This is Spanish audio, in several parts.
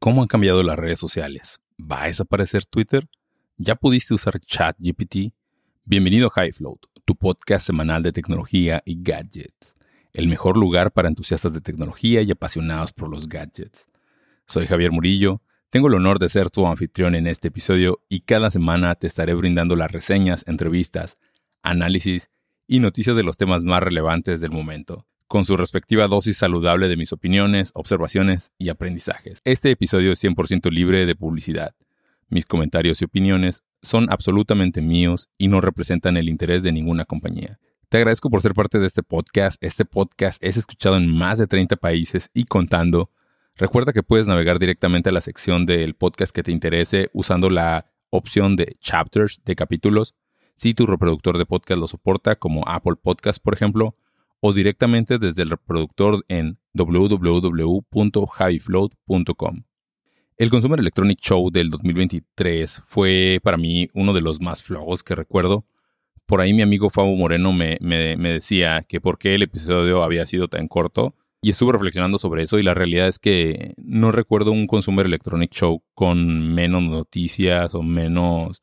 ¿Cómo han cambiado las redes sociales? ¿Va a desaparecer Twitter? ¿Ya pudiste usar ChatGPT? Bienvenido a HighFloat, tu podcast semanal de tecnología y gadgets. El mejor lugar para entusiastas de tecnología y apasionados por los gadgets. Soy Javier Murillo, tengo el honor de ser tu anfitrión en este episodio y cada semana te estaré brindando las reseñas, entrevistas, análisis y noticias de los temas más relevantes del momento con su respectiva dosis saludable de mis opiniones, observaciones y aprendizajes. Este episodio es 100% libre de publicidad. Mis comentarios y opiniones son absolutamente míos y no representan el interés de ninguna compañía. Te agradezco por ser parte de este podcast. Este podcast es escuchado en más de 30 países y contando. Recuerda que puedes navegar directamente a la sección del podcast que te interese usando la opción de chapters, de capítulos, si tu reproductor de podcast lo soporta, como Apple Podcast, por ejemplo, o directamente desde el reproductor en www.highfloat.com. El Consumer Electronic Show del 2023 fue para mí uno de los más flojos que recuerdo. Por ahí mi amigo Fabo Moreno me, me, decía que por qué el episodio había sido tan corto y estuve reflexionando sobre eso y la realidad es que no recuerdo un Consumer Electronic Show con menos noticias o menos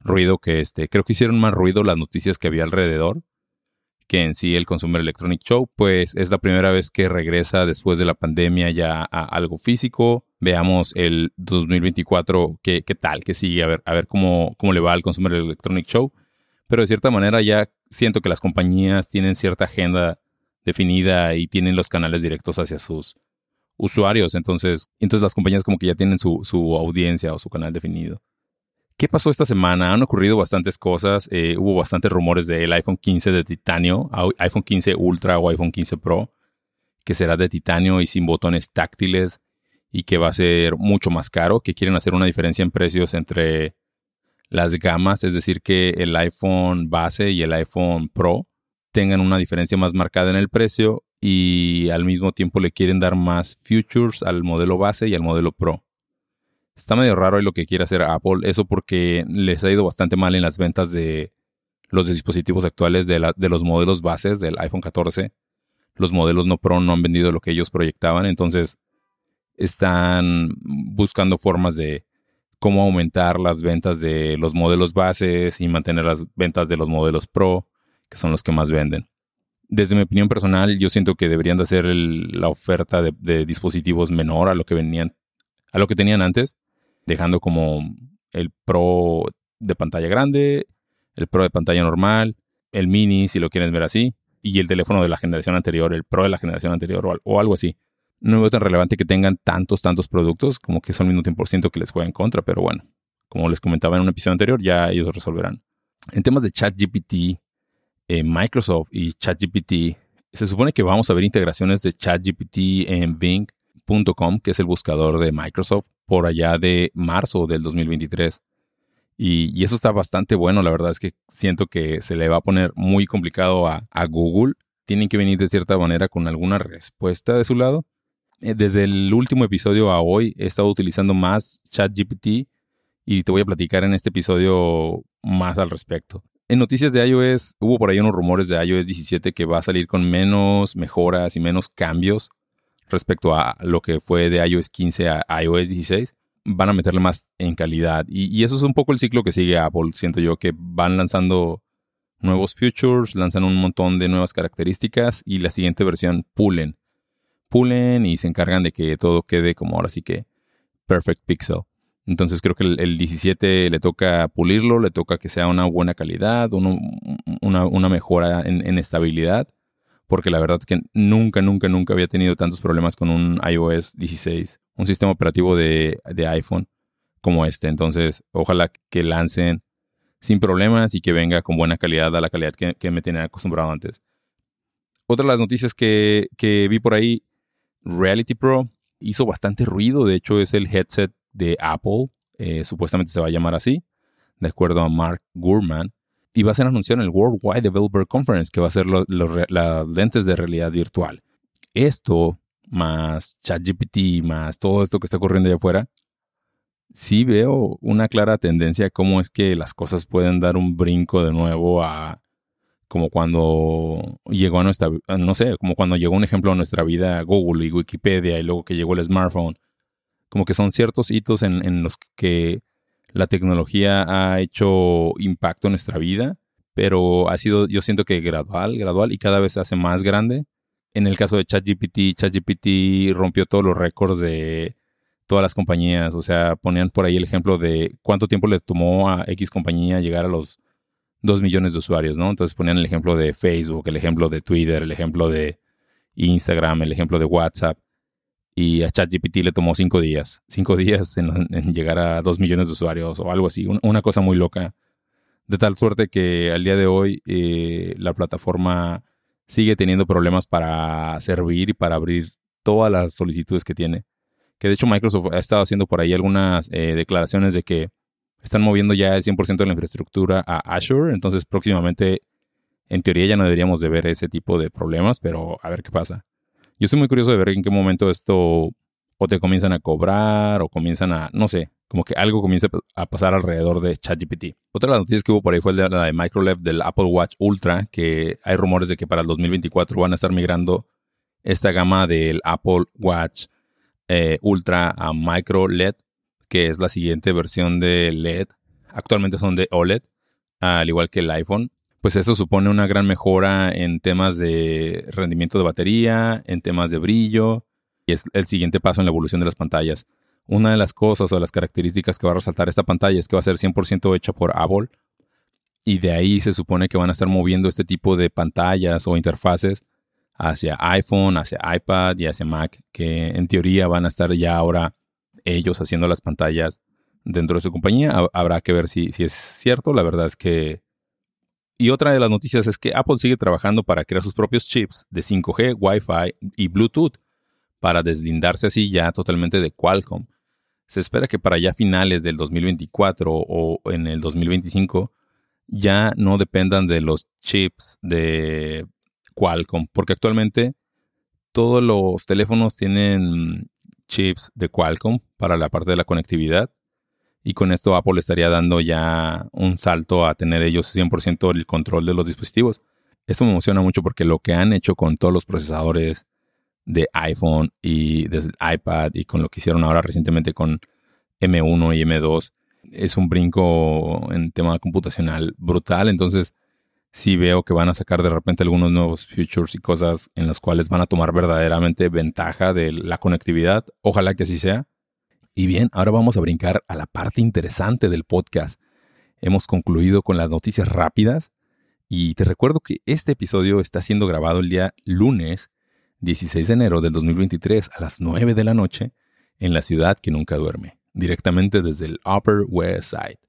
ruido que este. Creo que hicieron más ruido las noticias que había alrededor que en sí el Consumer Electronic Show, pues es la primera vez que regresa después de la pandemia ya a algo físico. Veamos el 2024 qué, qué tal, qué sigue, a ver, a ver cómo, cómo le va al Consumer Electronic Show. Pero de cierta manera ya siento que las compañías tienen cierta agenda definida y tienen los canales directos hacia sus usuarios. Entonces, entonces las compañías como que ya tienen su, su audiencia o su canal definido. ¿Qué pasó esta semana? Han ocurrido bastantes cosas. Eh, hubo bastantes rumores del iPhone 15 de titanio, iPhone 15 Ultra o iPhone 15 Pro, que será de titanio y sin botones táctiles y que va a ser mucho más caro, que quieren hacer una diferencia en precios entre las gamas, es decir, que el iPhone base y el iPhone Pro tengan una diferencia más marcada en el precio y al mismo tiempo le quieren dar más features al modelo base y al modelo Pro. Está medio raro lo que quiere hacer Apple, eso porque les ha ido bastante mal en las ventas de los dispositivos actuales de, los modelos bases del iPhone 14. Los modelos no Pro no han vendido lo que ellos proyectaban, entonces están buscando formas de cómo aumentar las ventas de los modelos bases y mantener las ventas de los modelos Pro, que son los que más venden. Desde mi opinión personal, yo siento que deberían de hacer la oferta de, de, dispositivos menor a lo que venían, a lo que tenían antes dejando como el Pro de pantalla grande, el Pro de pantalla normal, el Mini, si lo quieren ver así, y el teléfono de la generación anterior, el Pro de la generación anterior o, algo así. No veo tan relevante que tengan tantos, tantos productos como que son el mismo por ciento que les juega en contra, pero bueno, como les comentaba en un episodio anterior, ya ellos resolverán. En temas de ChatGPT, eh, Microsoft y ChatGPT, se supone que vamos a ver integraciones de ChatGPT en Bing.com, que es el buscador de Microsoft por allá de marzo del 2023. Y, eso está bastante bueno, la verdad es que siento que se le va a poner muy complicado a, Google. Tienen que venir de cierta manera con alguna respuesta de su lado. Eh, desde el último episodio a hoy he estado utilizando más ChatGPT y te voy a platicar en este episodio más al respecto. En noticias de iOS hubo por ahí unos rumores de iOS 17 que va a salir con menos mejoras y menos cambios respecto a lo que fue de iOS 15 a iOS 16, van a meterle más en calidad. Y, eso es un poco el ciclo que sigue Apple, siento yo, que van lanzando nuevos features, lanzan un montón de nuevas características y la siguiente versión pulen. Pulen y se encargan de que todo quede como ahora sí que perfect pixel. Entonces creo que el, 17 le toca pulirlo, le toca que sea una buena calidad, una, mejora en estabilidad porque la verdad que nunca, nunca, nunca había tenido tantos problemas con un iOS 16, un sistema operativo de, iPhone como este. Entonces, ojalá que lancen sin problemas y que venga con buena calidad a la calidad que, me tenía acostumbrado antes. Otra de las noticias que, vi por ahí, Reality Pro hizo bastante ruido. De hecho, es el headset de Apple. Eh, supuestamente se va a llamar así, de acuerdo a Mark Gurman y va a ser anunciado en el Worldwide Developer Conference, que va a ser las lentes de realidad virtual. Esto, más ChatGPT, más todo esto que está ocurriendo allá afuera, sí veo una clara tendencia a cómo es que las cosas pueden dar un brinco de nuevo a como cuando llegó a nuestra, no sé, como cuando llegó un ejemplo a nuestra vida Google y Wikipedia y luego que llegó el smartphone. como que son ciertos hitos en, en los que la tecnología ha hecho impacto en nuestra vida, pero ha sido, yo siento que gradual, gradual y cada vez se hace más grande. En el caso de ChatGPT, ChatGPT rompió todos los récords de todas las compañías. O sea, ponían por ahí el ejemplo de cuánto tiempo le tomó a X compañía llegar a los 2 millones de usuarios, ¿no? Entonces ponían el ejemplo de Facebook, el ejemplo de Twitter, el ejemplo de Instagram, el ejemplo de WhatsApp. Y a ChatGPT le tomó cinco días. Cinco días en, llegar a 2 millones de usuarios o algo así. una cosa muy loca. De tal suerte que al día de hoy eh, la plataforma sigue teniendo problemas para servir y para abrir todas las solicitudes que tiene. Que de hecho Microsoft ha estado haciendo por ahí algunas eh, declaraciones de que están moviendo ya el 100% de la infraestructura a Azure. Entonces próximamente, en teoría, ya no deberíamos de ver ese tipo de problemas, pero a ver qué pasa. Yo estoy muy curioso de ver en qué momento esto o te comienzan a cobrar o comienzan a, no sé, como que algo comienza a pasar alrededor de ChatGPT. Otra de las noticias que hubo por ahí fue la de Microlev del Apple Watch Ultra, que hay rumores de que para el 2024 van a estar migrando esta gama del Apple Watch eh, Ultra a Micro LED, que es la siguiente versión de LED. Actualmente son de OLED, al igual que el iPhone. Pues eso supone una gran mejora en temas de rendimiento de batería, en temas de brillo, y es el siguiente paso en la evolución de las pantallas. Una de las cosas o las características que va a resaltar esta pantalla es que va a ser 100% hecha por Apple y de ahí se supone que van a estar moviendo este tipo de pantallas o interfaces hacia iPhone, hacia iPad y hacia Mac, que en teoría van a estar ya ahora ellos haciendo las pantallas dentro de su compañía. Habrá que ver si, si es cierto. La verdad es que... Y otra de las noticias es que Apple sigue trabajando para crear sus propios chips de 5G, Wi-Fi y Bluetooth para deslindarse así ya totalmente de Qualcomm. Se espera que para ya finales del 2024 o en el 2025 ya no dependan de los chips de Qualcomm, porque actualmente todos los teléfonos tienen chips de Qualcomm para la parte de la conectividad y con esto Apple estaría dando ya un salto a tener ellos 100% el control de los dispositivos. Esto me emociona mucho porque lo que han hecho con todos los procesadores de iPhone y de iPad y con lo que hicieron ahora recientemente con M1 y M2 es un brinco en tema computacional brutal. Entonces, sí veo que van a sacar de repente algunos nuevos features y cosas en las cuales van a tomar verdaderamente ventaja de la conectividad. Ojalá que así sea. Y bien, ahora vamos a brincar a la parte interesante del podcast. Hemos concluido con las noticias rápidas y te recuerdo que este episodio está siendo grabado el día lunes 16 de enero del 2023 a las 9 de la noche en la ciudad que nunca duerme, directamente desde el Upper West Side.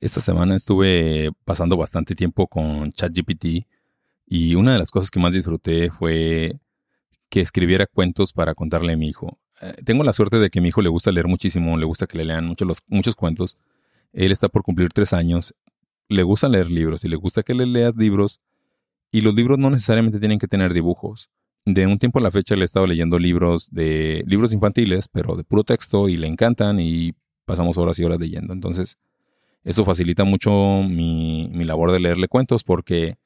Esta semana estuve pasando bastante tiempo con ChatGPT y una de las cosas que más disfruté fue que escribiera cuentos para contarle a mi hijo. Eh, tengo la suerte de que mi hijo le gusta leer muchísimo, le gusta que le lean muchos, los, muchos cuentos. Él está por cumplir tres años, le gusta leer libros y le gusta que le leas libros y los libros no necesariamente tienen que tener dibujos de un tiempo a la fecha le he estado leyendo libros de libros infantiles, pero de puro texto y le encantan y pasamos horas y horas leyendo. Entonces, eso facilita mucho mi, mi labor de leerle cuentos porque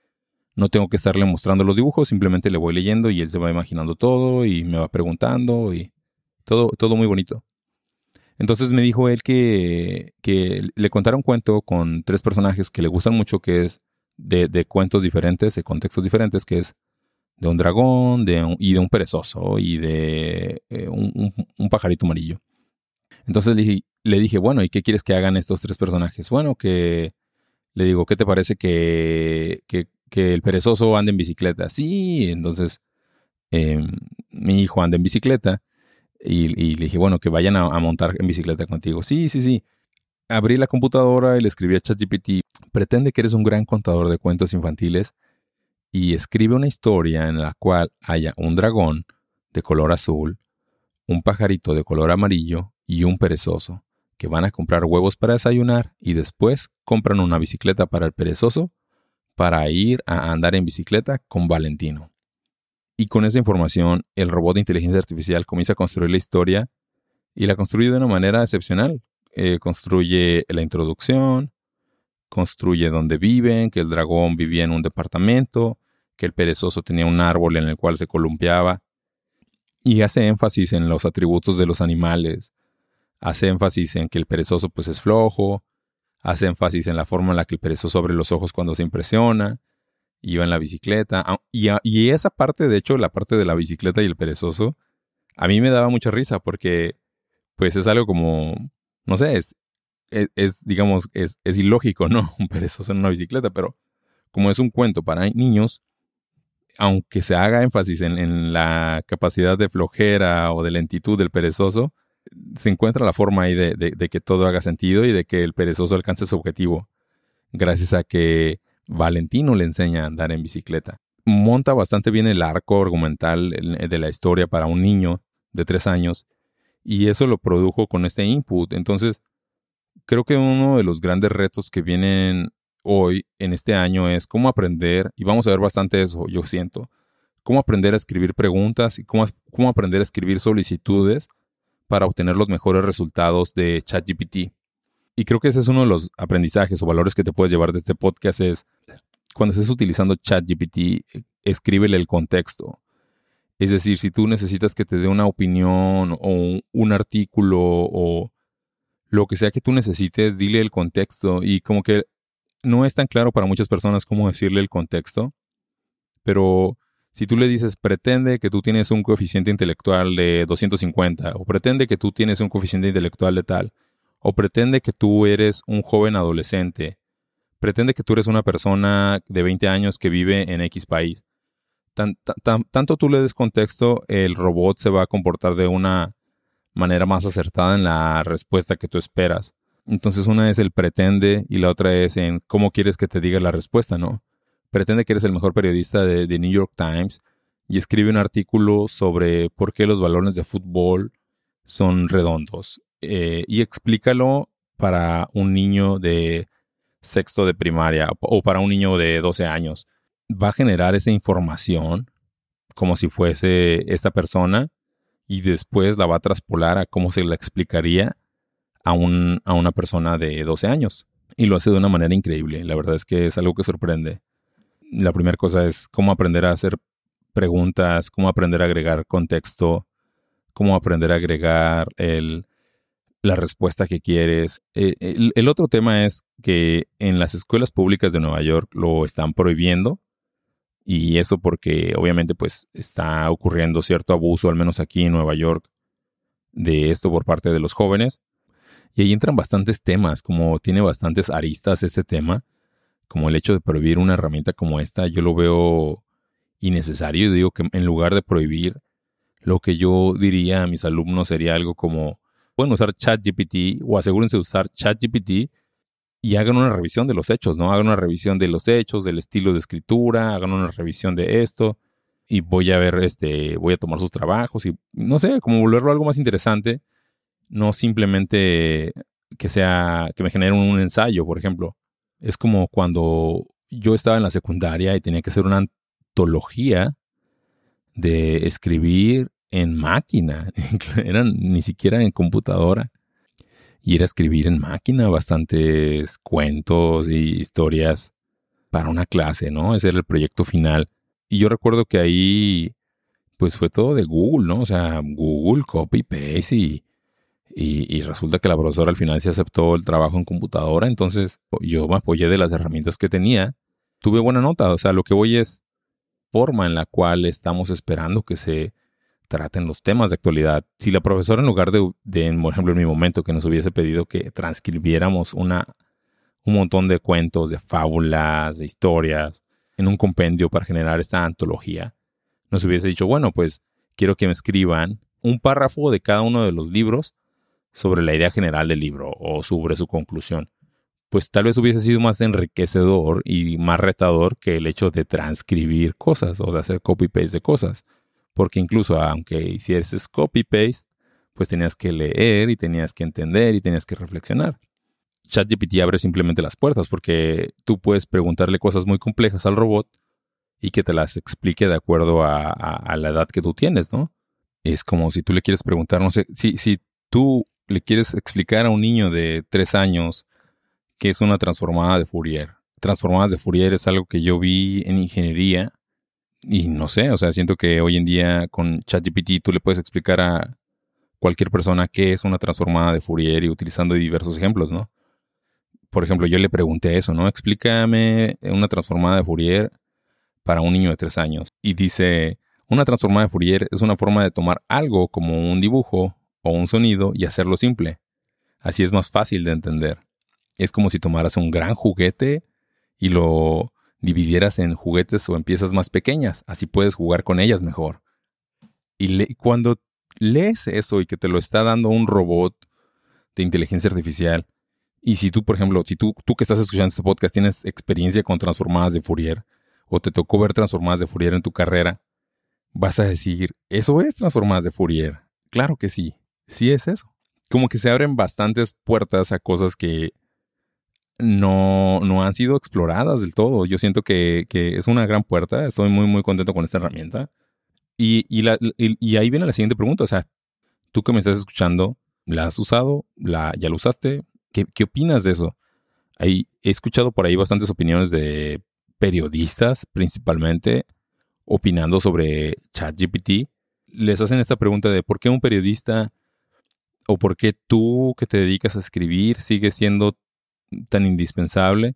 no tengo que estarle mostrando los dibujos, simplemente le voy leyendo y él se va imaginando todo y me va preguntando todo, todo muy bonito. Entonces me dijo él que, que le contara un cuento con tres personajes que le gustan mucho, que es de, de cuentos diferentes, de contextos diferentes, que es de un dragón de y de un perezoso y de eh, un, pajarito amarillo. Entonces le dije, bueno, ¿y qué quieres que hagan estos tres personajes? Bueno, que le digo, ¿qué te parece que, que, el perezoso ande en bicicleta? Sí, entonces em, mi hijo anda en bicicleta y, le dije, bueno, que vayan a, a, montar en bicicleta contigo. Sí, sí, sí. Abrí la computadora y le escribí a ChatGPT, pretende que eres un gran contador de cuentos infantiles y escribe una historia en la cual haya un dragón de color azul, un pajarito de color amarillo y un perezoso, que van a comprar huevos para desayunar y después compran una bicicleta para el perezoso para ir a andar en bicicleta con Valentino. Y con esa información, el robot de inteligencia artificial comienza a construir la historia y la construye de una manera excepcional. Eh, construye la introducción, construye donde viven, que el dragón vivía en un departamento, que el perezoso tenía un árbol en el cual se columpiaba. y hace énfasis en los atributos de los animales, hace énfasis en que el perezoso pues es flojo, hace énfasis en la forma en la que el perezoso abre los ojos cuando se impresiona, va en la bicicleta, y, esa parte, de hecho, la parte de la bicicleta y el perezoso, a mí me daba mucha risa porque pues es algo como, no sé, es, es, digamos, es, es ilógico, ¿no? Un perezoso en una bicicleta, pero como es un cuento para niños, aunque se haga énfasis en, la capacidad de flojera o de lentitud del perezoso, se encuentra la forma ahí de, que todo haga sentido y de que el perezoso alcance su objetivo, gracias a que Valentino le enseña a andar en bicicleta. Monta bastante bien el arco argumental de la historia para un niño de tres años y eso lo produjo con este input. Entonces, creo que uno de los grandes retos que vienen hoy, en este año, es cómo aprender, y vamos a ver bastante eso, yo siento, cómo aprender a escribir preguntas y cómo, cómo aprender a escribir solicitudes para obtener los mejores resultados de ChatGPT. Y creo que ese es uno de los aprendizajes o valores que te puedes llevar de este podcast es cuando estés utilizando ChatGPT, escríbele el contexto. Es decir, si tú necesitas que te dé una opinión o un artículo o lo que sea que tú necesites, dile el contexto y como que no es tan claro para muchas personas cómo decirle el contexto, pero si tú le dices, pretende que tú tienes un coeficiente intelectual de 250, o pretende que tú tienes un coeficiente intelectual de tal, o pretende que tú eres un joven adolescente, pretende que tú eres una persona de 20 años que vive en X país. tanto tú le des contexto, el robot se va a comportar de una manera más acertada en la respuesta que tú esperas. Entonces una es el pretende y la otra es en cómo quieres que te diga la respuesta, ¿no? Pretende que eres el mejor periodista de, New York Times y escribe un artículo sobre por qué los balones de fútbol son redondos eh, y explícalo para un niño de sexto de primaria o para un niño de 12 años. Va a generar esa información como si fuese esta persona y después la va a traspolar a cómo se la explicaría a, un, a una persona de 12 años. Y lo hace de una manera increíble. La verdad es que es algo que sorprende. La primera cosa es cómo aprender a hacer preguntas, cómo aprender a agregar contexto, cómo aprender a agregar el, la respuesta que quieres. Eh, el, otro tema es que en las escuelas públicas de Nueva York lo están prohibiendo y eso porque obviamente pues está ocurriendo cierto abuso, al menos aquí en Nueva York, de esto por parte de los jóvenes. Y ahí entran bastantes temas, como tiene bastantes aristas este tema, como el hecho de prohibir una herramienta como esta, yo lo veo innecesario. Digo que en lugar de prohibir, lo que yo diría a mis alumnos sería algo como, pueden usar ChatGPT o asegúrense de usar ChatGPT y hagan una revisión de los hechos, ¿no? Hagan una revisión de los hechos, del estilo de escritura, hagan una revisión de esto y voy a ver, este, voy a tomar sus trabajos y no sé, como volverlo algo más interesante no simplemente que sea, que me genere un ensayo, por ejemplo. Es como cuando yo estaba en la secundaria y tenía que hacer una antología de escribir en máquina, eran ni siquiera en computadora. Y era escribir en máquina bastantes cuentos y historias para una clase, ¿no? Ese era el proyecto final. Y yo recuerdo que ahí, pues fue todo de Google, ¿no? O sea, Google, copy, paste y y, resulta que la profesora al final se aceptó el trabajo en computadora, entonces yo me apoyé de las herramientas que tenía. Tuve buena nota, o sea, lo que voy es forma en la cual estamos esperando que se traten los temas de actualidad. Si la profesora en lugar de, por ejemplo, en mi momento que nos hubiese pedido que transcribiéramos una, un montón de cuentos, de fábulas, de historias, en un compendio para generar esta antología, nos hubiese dicho, bueno, pues quiero que me escriban un párrafo de cada uno de los libros sobre la idea general del libro o sobre su conclusión, pues tal vez hubiese sido más enriquecedor y más retador que el hecho de transcribir cosas o de hacer copy-paste de cosas. Porque incluso aunque hicieses copy-paste, pues tenías que leer y tenías que entender y tenías que reflexionar. ChatGPT abre simplemente las puertas porque tú puedes preguntarle cosas muy complejas al robot y que te las explique de acuerdo a, la edad que tú tienes, ¿no? Es como si tú le quieres preguntar, no sé, si, si tú le quieres explicar a un niño de tres años qué es una transformada de Fourier. Transformadas de Fourier es algo que yo vi en ingeniería Y no sé, o sea, siento que hoy en día con ChatGPT tú le puedes explicar a cualquier persona qué es una transformada de Fourier y utilizando diversos ejemplos, ¿no? Por ejemplo, yo le pregunté eso, ¿no? Explícame una transformada de Fourier para un niño de tres años. Y dice, una transformada de Fourier es una forma de tomar algo como un dibujo o un sonido y hacerlo simple. Así es más fácil de entender. Es como si tomaras un gran juguete y lo dividieras en juguetes o en piezas más pequeñas. Así puedes jugar con ellas mejor. Y cuando lees eso y que te lo está dando un robot de inteligencia artificial, y si tú, por ejemplo, si tú, tú que estás escuchando este podcast tienes experiencia con transformadas de Fourier, o te tocó ver transformadas de Fourier en tu carrera, vas a decir, ¿eso es transformadas de Fourier? Claro que sí, sí es eso. Como que se abren bastantes puertas a cosas que no, no han sido exploradas del todo. Yo siento que, es una gran puerta. Estoy muy, muy contento con esta herramienta. Y, ahí viene la siguiente pregunta. O sea, tú que me estás escuchando, ¿la has usado? ¿La, ¿Ya la usaste? ¿Qué, opinas de eso? He escuchado por ahí bastantes opiniones de periodistas, principalmente, opinando sobre ChatGPT. Les hacen esta pregunta de por qué un periodista o por qué tú que te dedicas a escribir sigues siendo tan indispensable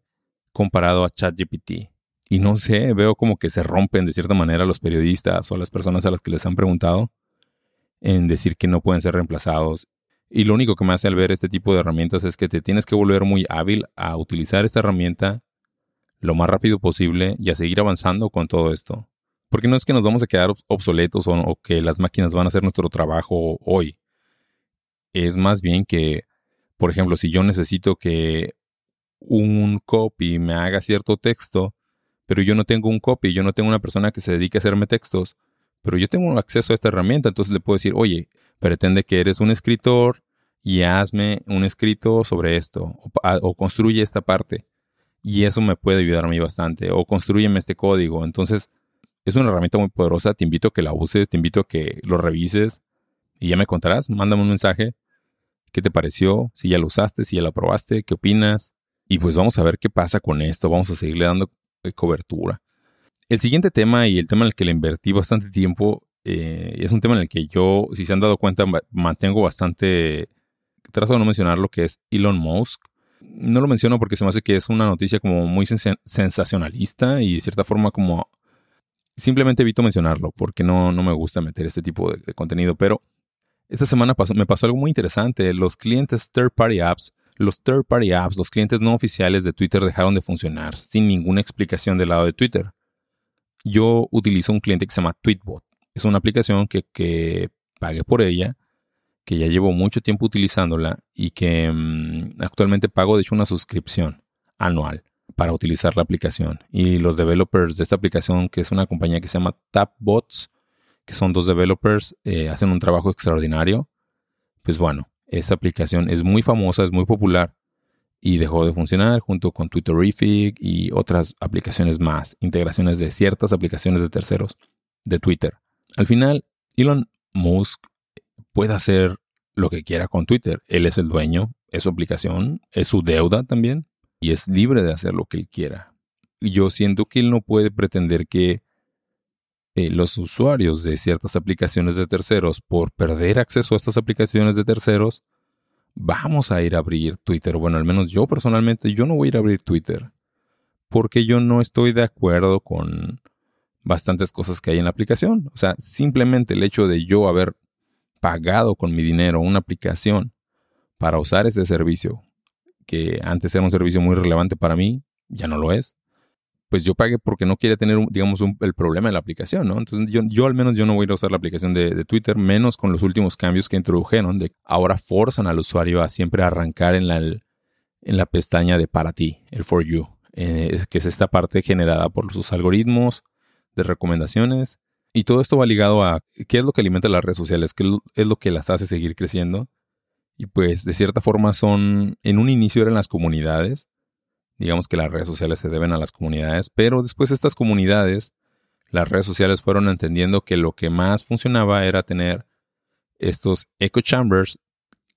comparado a ChatGPT. Y no sé, veo como que se rompen de cierta manera los periodistas o las personas a las que les han preguntado en decir que no pueden ser reemplazados. Y lo único que me hace al ver este tipo de herramientas es que te tienes que volver muy hábil a utilizar esta herramienta lo más rápido posible y a seguir avanzando con todo esto. Porque no es que nos vamos a quedar obsoletos o, o que las máquinas van a hacer nuestro trabajo hoy. Es más bien que, por ejemplo, si yo necesito que un copy me haga cierto texto, pero yo no tengo un copy, yo no tengo una persona que se dedique a hacerme textos, pero yo tengo acceso a esta herramienta, entonces le puedo decir, oye, pretende que eres un escritor y hazme un escrito sobre esto, o, construye esta parte. Y eso me puede ayudar a mí bastante, o construyeme este código. Entonces, es una herramienta muy poderosa, te invito a que la uses, te invito a que lo revises y ya me contarás, mándame un mensaje, qué te pareció, si ya lo usaste, si ya lo probaste, qué opinas, y pues vamos a ver qué pasa con esto, vamos a seguirle dando eh, cobertura. El siguiente tema y el tema en el que le invertí bastante tiempo eh, es un tema en el que yo, si se han dado cuenta, mantengo bastante, trato de no mencionar lo que es Elon Musk. No lo menciono porque se me hace que es una noticia como muy sensacionalista y de cierta forma como simplemente evito mencionarlo porque no, no me gusta meter este tipo de, contenido. Pero esta semana pasó, me pasó algo muy interesante. Los clientes third party apps los third party apps, los clientes no oficiales de Twitter dejaron de funcionar sin ninguna explicación del lado de Twitter. Yo utilizo un cliente que se llama Tweetbot. Es una aplicación que, que pagué por ella, que ya llevo mucho tiempo utilizándola y que mm, actualmente pago de hecho una suscripción anual para utilizar la aplicación. Y los developers de esta aplicación, que es una compañía que se llama Tapbots, que son dos developers, eh, hacen un trabajo extraordinario. Pues bueno, esta aplicación es muy famosa, es muy popular y dejó de funcionar junto con Twitterific y otras aplicaciones más, integraciones de ciertas aplicaciones de terceros de Twitter. Al final, Elon Musk puede hacer lo que quiera con Twitter. Él es el dueño, es su aplicación, es su deuda también y es libre de hacer lo que él quiera. Yo siento que él no puede pretender que eh, los usuarios de ciertas aplicaciones de terceros, por perder acceso a estas aplicaciones de terceros, vamos a ir a abrir Twitter. Bueno, al menos yo personalmente, yo no voy a ir a abrir Twitter. Porque yo no estoy de acuerdo con bastantes cosas que hay en la aplicación. O sea, simplemente el hecho de yo haber pagado con mi dinero una aplicación para usar ese servicio, que antes era un servicio muy relevante para mí, ya no lo es pues yo pagué porque no quiere tener, digamos, el problema de la aplicación, ¿no? Entonces yo, yo al menos yo no voy a usar la aplicación de, Twitter, menos con los últimos cambios que introdujeron, de ahora forzan al usuario a siempre arrancar en la, en la pestaña de para ti, el for you, eh, que es esta parte generada por sus algoritmos de recomendaciones. Y todo esto va ligado a qué es lo que alimenta las redes sociales, qué es lo que las hace seguir creciendo. Y pues de cierta forma son, en un inicio eran las comunidades, digamos que las redes sociales se deben a las comunidades, pero después estas comunidades, las redes sociales fueron entendiendo que lo que más funcionaba era tener estos echo chambers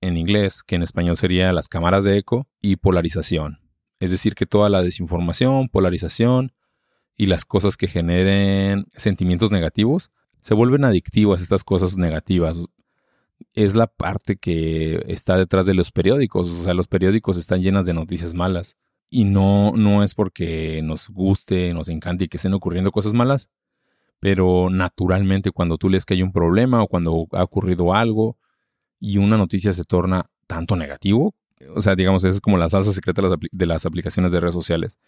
en inglés, que en español sería las cámaras de eco, y polarización. Es decir, que toda la desinformación, polarización y las cosas que generen sentimientos negativos, se vuelven adictivas estas cosas negativas. Es la parte que está detrás de los periódicos. O sea, los periódicos están llenas de noticias malas. Y no, no es porque nos guste, nos encante y que estén ocurriendo cosas malas, pero naturalmente cuando tú lees que hay un problema o cuando ha ocurrido algo y una noticia se torna tanto negativo, o sea, digamos, esa es como la salsa secreta de las, aplicaciones de redes sociales.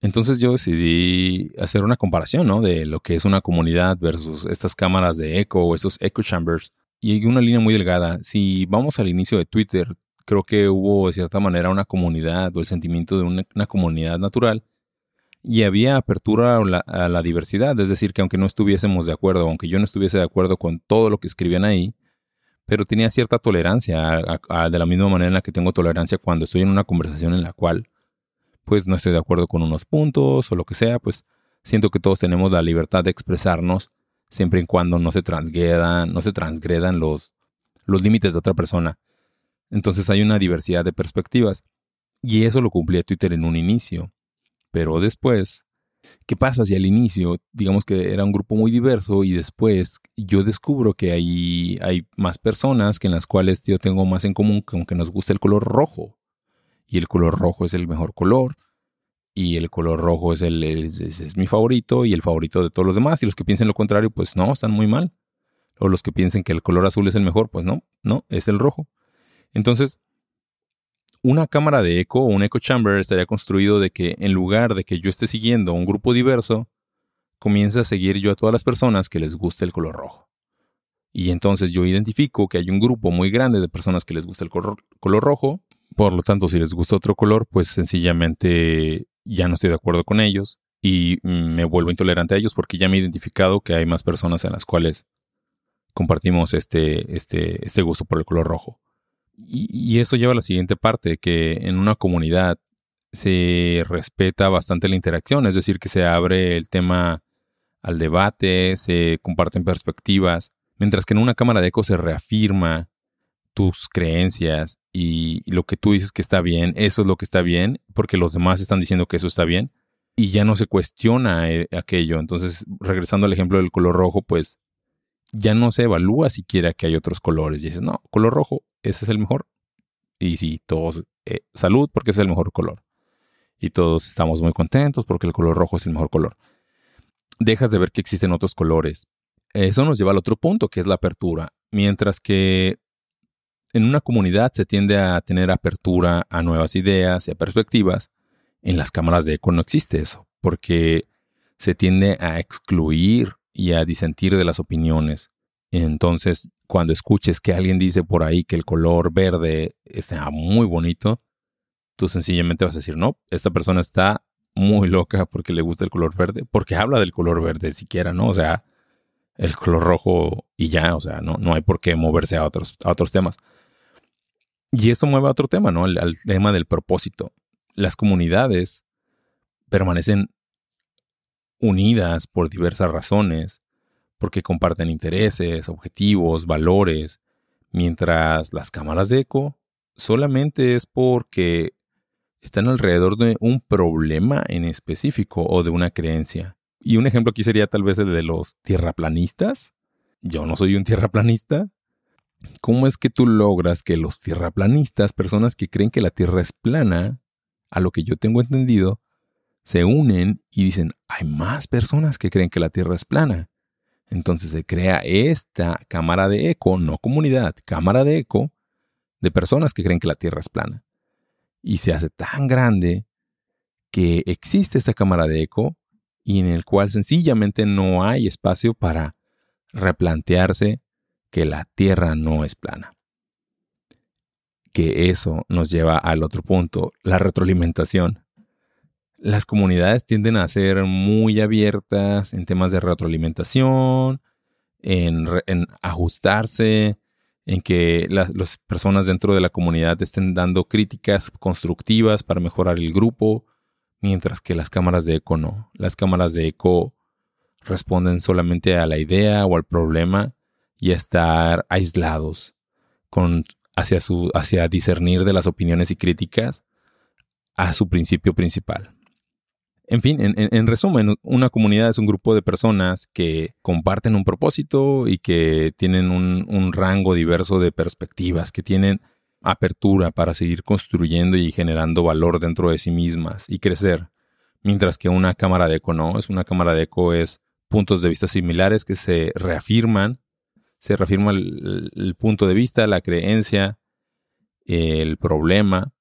Entonces yo decidí hacer una comparación, ¿no? De lo que es una comunidad versus estas cámaras de eco o esos echo chambers. Y hay una línea muy delgada. Si vamos al inicio de Twitter, creo que hubo de cierta manera una comunidad o el sentimiento de una, comunidad natural y había apertura a la, diversidad, es decir, que aunque no estuviésemos de acuerdo, aunque yo no estuviese de acuerdo con todo lo que escribían ahí, pero tenía cierta tolerancia, de la misma manera en la que tengo tolerancia cuando estoy en una conversación en la cual pues no estoy de acuerdo con unos puntos o lo que sea, pues siento que todos tenemos la libertad de expresarnos siempre y cuando no se transgredan, no se transgredan los, los límites de otra persona. Entonces hay una diversidad de perspectivas. Y eso lo cumplía Twitter en un inicio. Pero después, ¿qué pasa si al inicio, digamos que era un grupo muy diverso y después yo descubro que hay, hay más personas que en las cuales yo tengo más en común que nos gusta el color rojo? Y el color rojo es el mejor color. Y el color rojo es, el, es mi favorito y el favorito de todos los demás. Y los que piensen lo contrario, pues no, están muy mal. O los que piensen que el color azul es el mejor, pues no, no, es el rojo. Entonces, una cámara de eco o un echo chamber estaría construido de que en lugar de que yo esté siguiendo un grupo diverso, comience a seguir yo a todas las personas que les guste el color rojo. Y entonces yo identifico que hay un grupo muy grande de personas que les gusta el color, color rojo. Por lo tanto, si les gusta otro color, pues sencillamente ya no estoy de acuerdo con ellos y me vuelvo intolerante a ellos porque ya me he identificado que hay más personas en las cuales compartimos este, este, este gusto por el color rojo. Y, eso lleva a la siguiente parte, que en una comunidad se respeta bastante la interacción, es decir, que se abre el tema al debate, se comparten perspectivas, mientras que en una cámara de eco se reafirma tus creencias y, lo que tú dices que está bien, eso es lo que está bien, porque los demás están diciendo que eso está bien y ya no se cuestiona eh, aquello. Entonces, regresando al ejemplo del color rojo, pues ya no se evalúa siquiera que hay otros colores. Y dices, no, color rojo, ese es el mejor. Y sí, todos, eh, salud porque es el mejor color. Y todos estamos muy contentos porque el color rojo es el mejor color. Dejas de ver que existen otros colores. Eso nos lleva al otro punto, que es la apertura. Mientras que en una comunidad se tiende a tener apertura a nuevas ideas y a perspectivas, en las cámaras de eco no existe eso, porque se tiende a excluir y a disentir de las opiniones. Entonces, cuando escuches que alguien dice por ahí que el color verde está muy bonito, tú sencillamente vas a decir, no, esta persona está muy loca porque le gusta el color verde, porque habla del color verde siquiera, ¿no? O sea, el color rojo y ya, o sea, no, no hay por qué moverse a otros, a otros temas. Y eso mueve a otro tema, ¿no? al tema del propósito. Las comunidades permanecen unidas por diversas razones, porque comparten intereses, objetivos, valores, mientras las cámaras de eco solamente es porque están alrededor de un problema en específico o de una creencia. Y un ejemplo aquí sería tal vez el de los tierraplanistas. Yo no soy un tierraplanista. ¿Cómo es que tú logras que los tierraplanistas, personas que creen que la Tierra es plana, a lo que yo tengo entendido, se unen y dicen, hay más personas que creen que la Tierra es plana. Entonces se crea esta cámara de eco, no comunidad, cámara de eco de personas que creen que la Tierra es plana. Y se hace tan grande que existe esta cámara de eco y en el cual sencillamente no hay espacio para replantearse que la Tierra no es plana. Que eso nos lleva al otro punto, la retroalimentación las comunidades tienden a ser muy abiertas en temas de retroalimentación, en, ajustarse, en que las personas dentro de la comunidad estén dando críticas constructivas para mejorar el grupo, mientras que las cámaras de eco no. Las cámaras de eco responden solamente a la idea o al problema y a estar aislados hacia, su, hacia discernir de las opiniones y críticas a su principio principal. En fin, en, resumen, una comunidad es un grupo de personas que comparten un propósito y que tienen un, rango diverso de perspectivas, que tienen apertura para seguir construyendo y generando valor dentro de sí mismas y crecer. Mientras que una cámara de eco no, es una cámara de eco es puntos de vista similares que se reafirman, se reafirma el punto de vista, la creencia, el problema,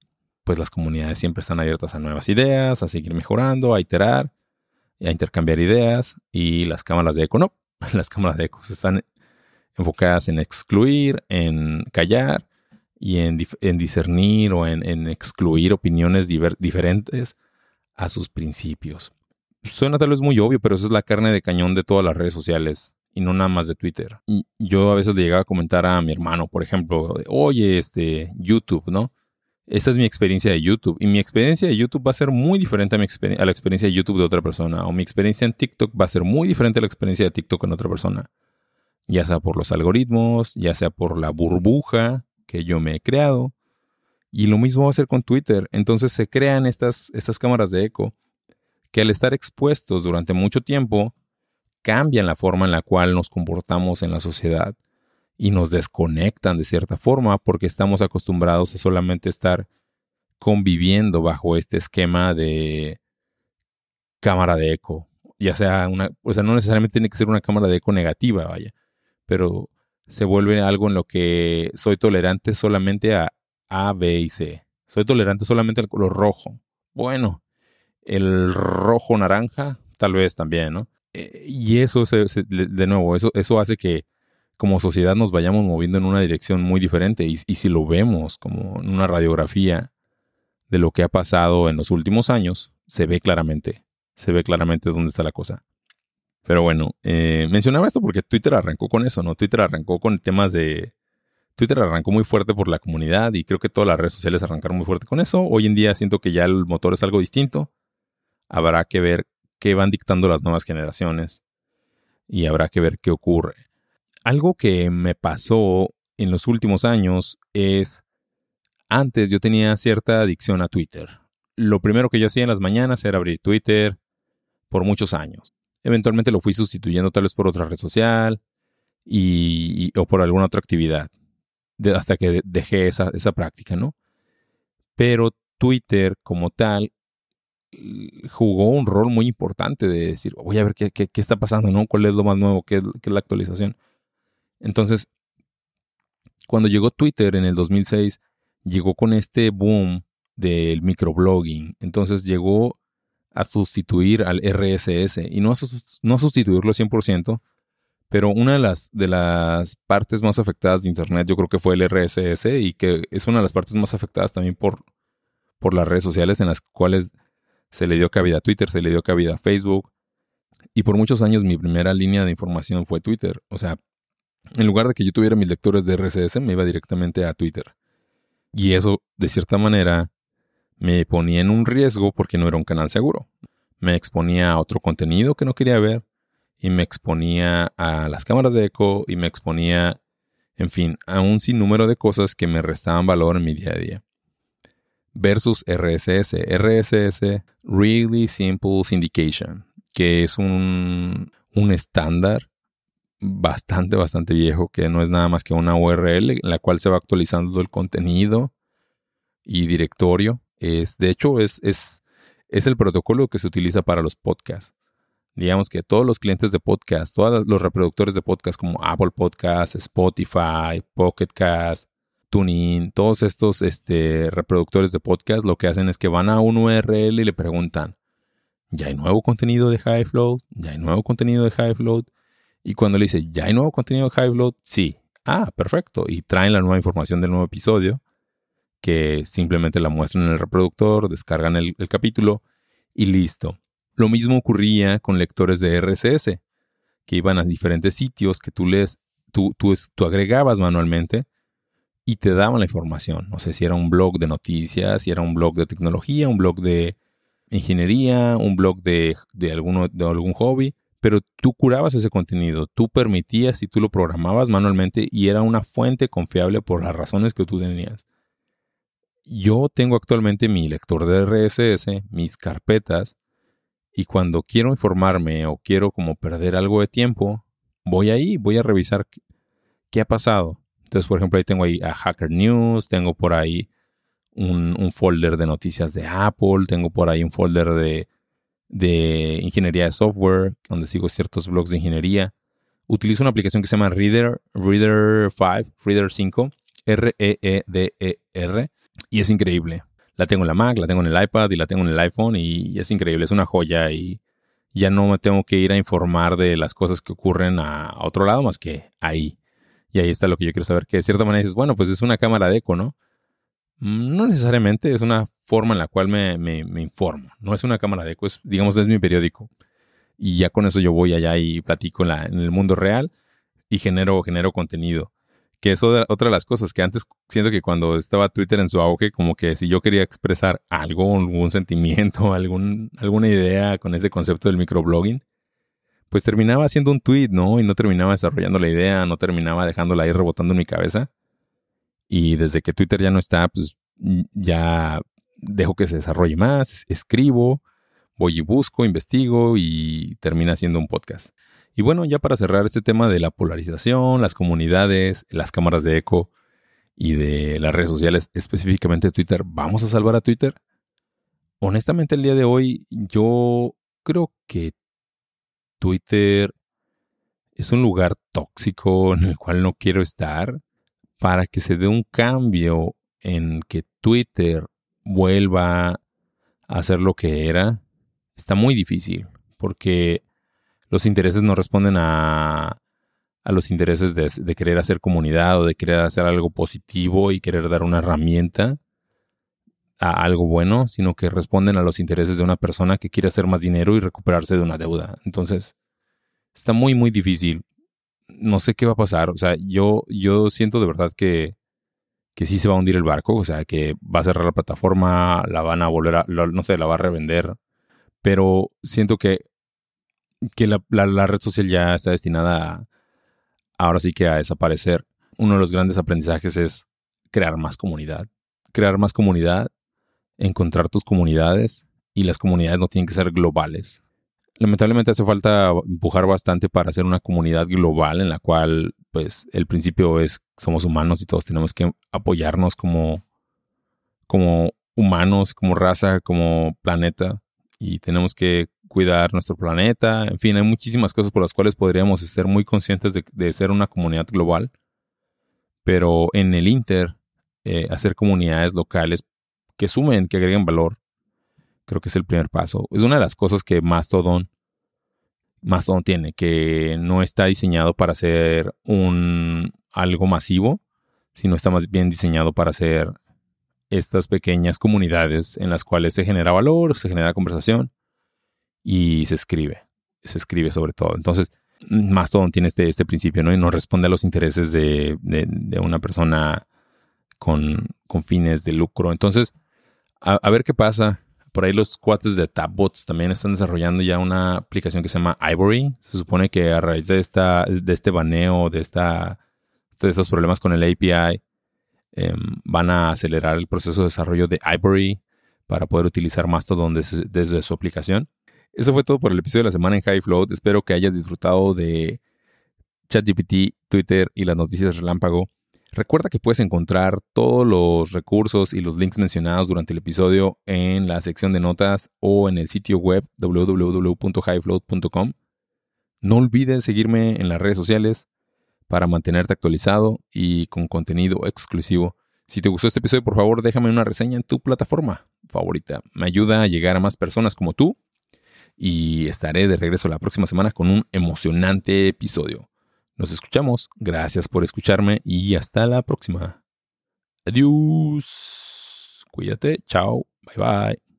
pues las comunidades siempre están abiertas a nuevas ideas, a seguir mejorando, a iterar, a intercambiar ideas y las cámaras de eco no. Las cámaras de eco están enfocadas en excluir, en callar y en, discernir o en, excluir opiniones diferentes a sus principios. Suena tal vez muy obvio, pero esa es la carne de cañón de todas las redes sociales y no nada más de Twitter. Y yo a veces le llegaba a comentar a mi hermano, por ejemplo, oye, este, YouTube, ¿no? Esta es mi experiencia de YouTube. Y mi experiencia de YouTube va a ser muy diferente a, la experiencia de YouTube de otra persona. O mi experiencia en TikTok va a ser muy diferente a la experiencia de TikTok en otra persona. Ya sea por los algoritmos, ya sea por la burbuja que yo me he creado. Y lo mismo va a ser con Twitter. Entonces se crean estas, estas cámaras de eco que al estar expuestos durante mucho tiempo cambian la forma en la cual nos comportamos en la sociedad y nos desconectan de cierta forma porque estamos acostumbrados a solamente estar conviviendo bajo este esquema de cámara de eco. Ya sea una, o sea, no necesariamente tiene que ser una cámara de eco negativa, vaya, pero se vuelve algo en lo que soy tolerante solamente a A, B y C. Soy tolerante solamente al color rojo. Bueno, el rojo naranja, tal vez también, ¿no? Eh, y eso, de nuevo, eso, eso hace que como sociedad nos vayamos moviendo en una dirección muy diferente. Y, si lo vemos como en una radiografía de lo que ha pasado en los últimos años, se ve claramente, se ve claramente dónde está la cosa. Pero bueno, eh, mencionaba esto porque Twitter arrancó con eso, ¿no? Twitter arrancó con temas de... Twitter arrancó muy fuerte por la comunidad y creo que todas las redes sociales arrancaron muy fuerte con eso. Hoy en día siento que ya el motor es algo distinto. Habrá que ver qué van dictando las nuevas generaciones y habrá que ver qué ocurre algo que me pasó en los últimos años es, antes yo tenía cierta adicción a Twitter. Lo primero que yo hacía en las mañanas era abrir Twitter por muchos años. Eventualmente lo fui sustituyendo tal vez por otra red social y, o por alguna otra actividad, hasta que dejé esa, esa práctica, ¿no? Pero Twitter como tal jugó un rol muy importante de decir, voy a ver qué, qué, qué, está pasando, ¿no? ¿Cuál es lo más nuevo? ¿Qué, qué es la actualización? Entonces, cuando llegó Twitter en el 2006, llegó con este boom del microblogging. Entonces llegó a sustituir al RSS y no a, no sustituirlo 100%, pero una de las, de las partes más afectadas de Internet yo creo que fue el RSS y que es una de las partes más afectadas también por, por las redes sociales en las cuales se le dio cabida a Twitter, se le dio cabida a Facebook. Y por muchos años mi primera línea de información fue Twitter. O sea, en lugar de que yo tuviera mis lectores de RSS, me iba directamente a Twitter. Y eso, de cierta manera, me ponía en un riesgo porque no era un canal seguro. Me exponía a otro contenido que no quería ver y me exponía a las cámaras de eco y me exponía, en fin, a un sinnúmero de cosas que me restaban valor en mi día a día. Versus RSS. RSS, Really Simple Syndication, que es un, un estándar bastante, bastante viejo, que no es nada más que una URL en la cual se va actualizando el contenido y directorio. Es, de hecho, es, es, es el protocolo que se utiliza para los podcasts. Digamos que todos los clientes de podcast, todos los reproductores de podcast como Apple Podcasts, Spotify, Pocket Cast, TuneIn, todos estos este, reproductores de podcast lo que hacen es que van a un URL y le preguntan, ¿ya hay nuevo contenido de High? ¿Ya hay nuevo contenido de High? Y cuando le dice, ¿ya hay nuevo contenido de Hiveload? Sí. Ah, perfecto. Y traen la nueva información del nuevo episodio, que simplemente la muestran en el reproductor, descargan el, capítulo y listo. Lo mismo ocurría con lectores de RSS, que iban a diferentes sitios que tú les, tú, tú, tú agregabas manualmente y te daban la información. No sé si era un blog de noticias, si era un blog de tecnología, un blog de ingeniería, un blog de, de, alguno, de algún hobby pero tú curabas ese contenido, tú permitías y tú lo programabas manualmente y era una fuente confiable por las razones que tú tenías. Yo tengo actualmente mi lector de RSS, mis carpetas, Y cuando quiero informarme o quiero como perder algo de tiempo, voy ahí, voy a revisar qué, ha pasado. Entonces, por ejemplo, ahí tengo ahí a Hacker News, tengo por ahí un, un, folder de noticias de Apple, tengo por ahí un folder de, de ingeniería de software, donde sigo ciertos blogs de ingeniería. Utilizo una aplicación que se llama Reader, Reader 5, Reader 5, R-E-E-D-E-R, y es increíble. La tengo en la Mac, la tengo en el iPad y la tengo en el iPhone y es increíble, es una joya y ya no me tengo que ir a informar de las cosas que ocurren a, otro lado más que ahí. Y ahí está lo que yo quiero saber, que de cierta manera dices, bueno, pues es una cámara de eco, ¿no? Mm, no necesariamente, es una forma en la cual me, informo. No es una cámara de eco, es, digamos, es mi periódico. Y ya con eso yo voy allá y platico en, en el mundo real y genero, genero contenido. Que es otra de las cosas que antes siento que cuando estaba Twitter en su auge, como que si yo quería expresar algo, algún sentimiento, algún, alguna idea con ese concepto del microblogging, pues terminaba haciendo un tweet, ¿no? Y no terminaba desarrollando la idea, no terminaba dejándola ahí rebotando en mi cabeza. Y desde que Twitter ya no está, pues ya dejo que se desarrolle más, escribo, voy y busco, investigo y termina siendo un podcast. Y bueno, ya para cerrar este tema de la polarización, las comunidades, las cámaras de eco y de las redes sociales, específicamente Twitter, ¿vamos a salvar a Twitter? Honestamente, el día de hoy yo creo que Twitter es un lugar tóxico en el cual no quiero estar para que se dé un cambio en que Twitter vuelva a ser lo que era. Está muy difícil porque los intereses no responden a, a los intereses de, querer hacer comunidad o de querer hacer algo positivo y querer dar una herramienta a algo bueno, sino que responden a los intereses de una persona que quiere hacer más dinero y recuperarse de una deuda. Entonces, está muy, muy difícil. No sé qué va a pasar. O sea, yo, yo siento de verdad que, que sí se va a hundir el barco. O sea, que va a cerrar la plataforma, la van a volver a, no sé, la va a revender. Pero siento que que la, red social ya está destinada a, ahora sí que a desaparecer. Uno de los grandes aprendizajes es crear más comunidad. Crear más comunidad, encontrar tus comunidades y las comunidades no tienen que ser globales. Lamentablemente hace falta empujar bastante para hacer una comunidad global en la cual pues el principio es somos humanos y todos tenemos que apoyarnos como, como humanos, como raza, como planeta y tenemos que cuidar nuestro planeta, en fin, hay muchísimas cosas por las cuales podríamos ser muy conscientes de, ser una comunidad global, pero en el Inter, eh, hacer comunidades locales que sumen, que agreguen valor, creo que es el primer paso. Es una de las cosas que Mastodon, Mastodon tiene, que no está diseñado para ser un algo masivo, sino está más bien diseñado para ser estas pequeñas comunidades en las cuales se genera valor, se genera conversación y se escribe. Se escribe sobre todo. Entonces, Mastodon tiene este, este principio, ¿no? Y no responde a los intereses de, una persona con, fines de lucro. Entonces, a, ver qué pasa. Por ahí los cuates de Tapbots también están desarrollando ya una aplicación que se llama Ivory. Se supone que a raíz de, esta, de este baneo, de, esta, de estos problemas con el API, em, van a acelerar el proceso de desarrollo de Ivory para poder utilizar Mastodon desde su aplicación. Eso fue todo por el episodio de la semana en High Float. Espero que hayas disfrutado de ChatGPT, Twitter y las noticias relámpago. Recuerda que puedes encontrar todos los recursos y los links mencionados durante el episodio en la sección de notas o en el sitio web www.highfloat.com. No olvides seguirme en las redes sociales para mantenerte actualizado y con contenido exclusivo. Si te gustó este episodio, por favor, déjame una reseña en tu plataforma favorita. Me ayuda a llegar a más personas como tú y estaré de regreso la próxima semana con un emocionante episodio. Nos escuchamos, gracias por escucharme y hasta la próxima. Adiós. Cuídate, chao, bye bye.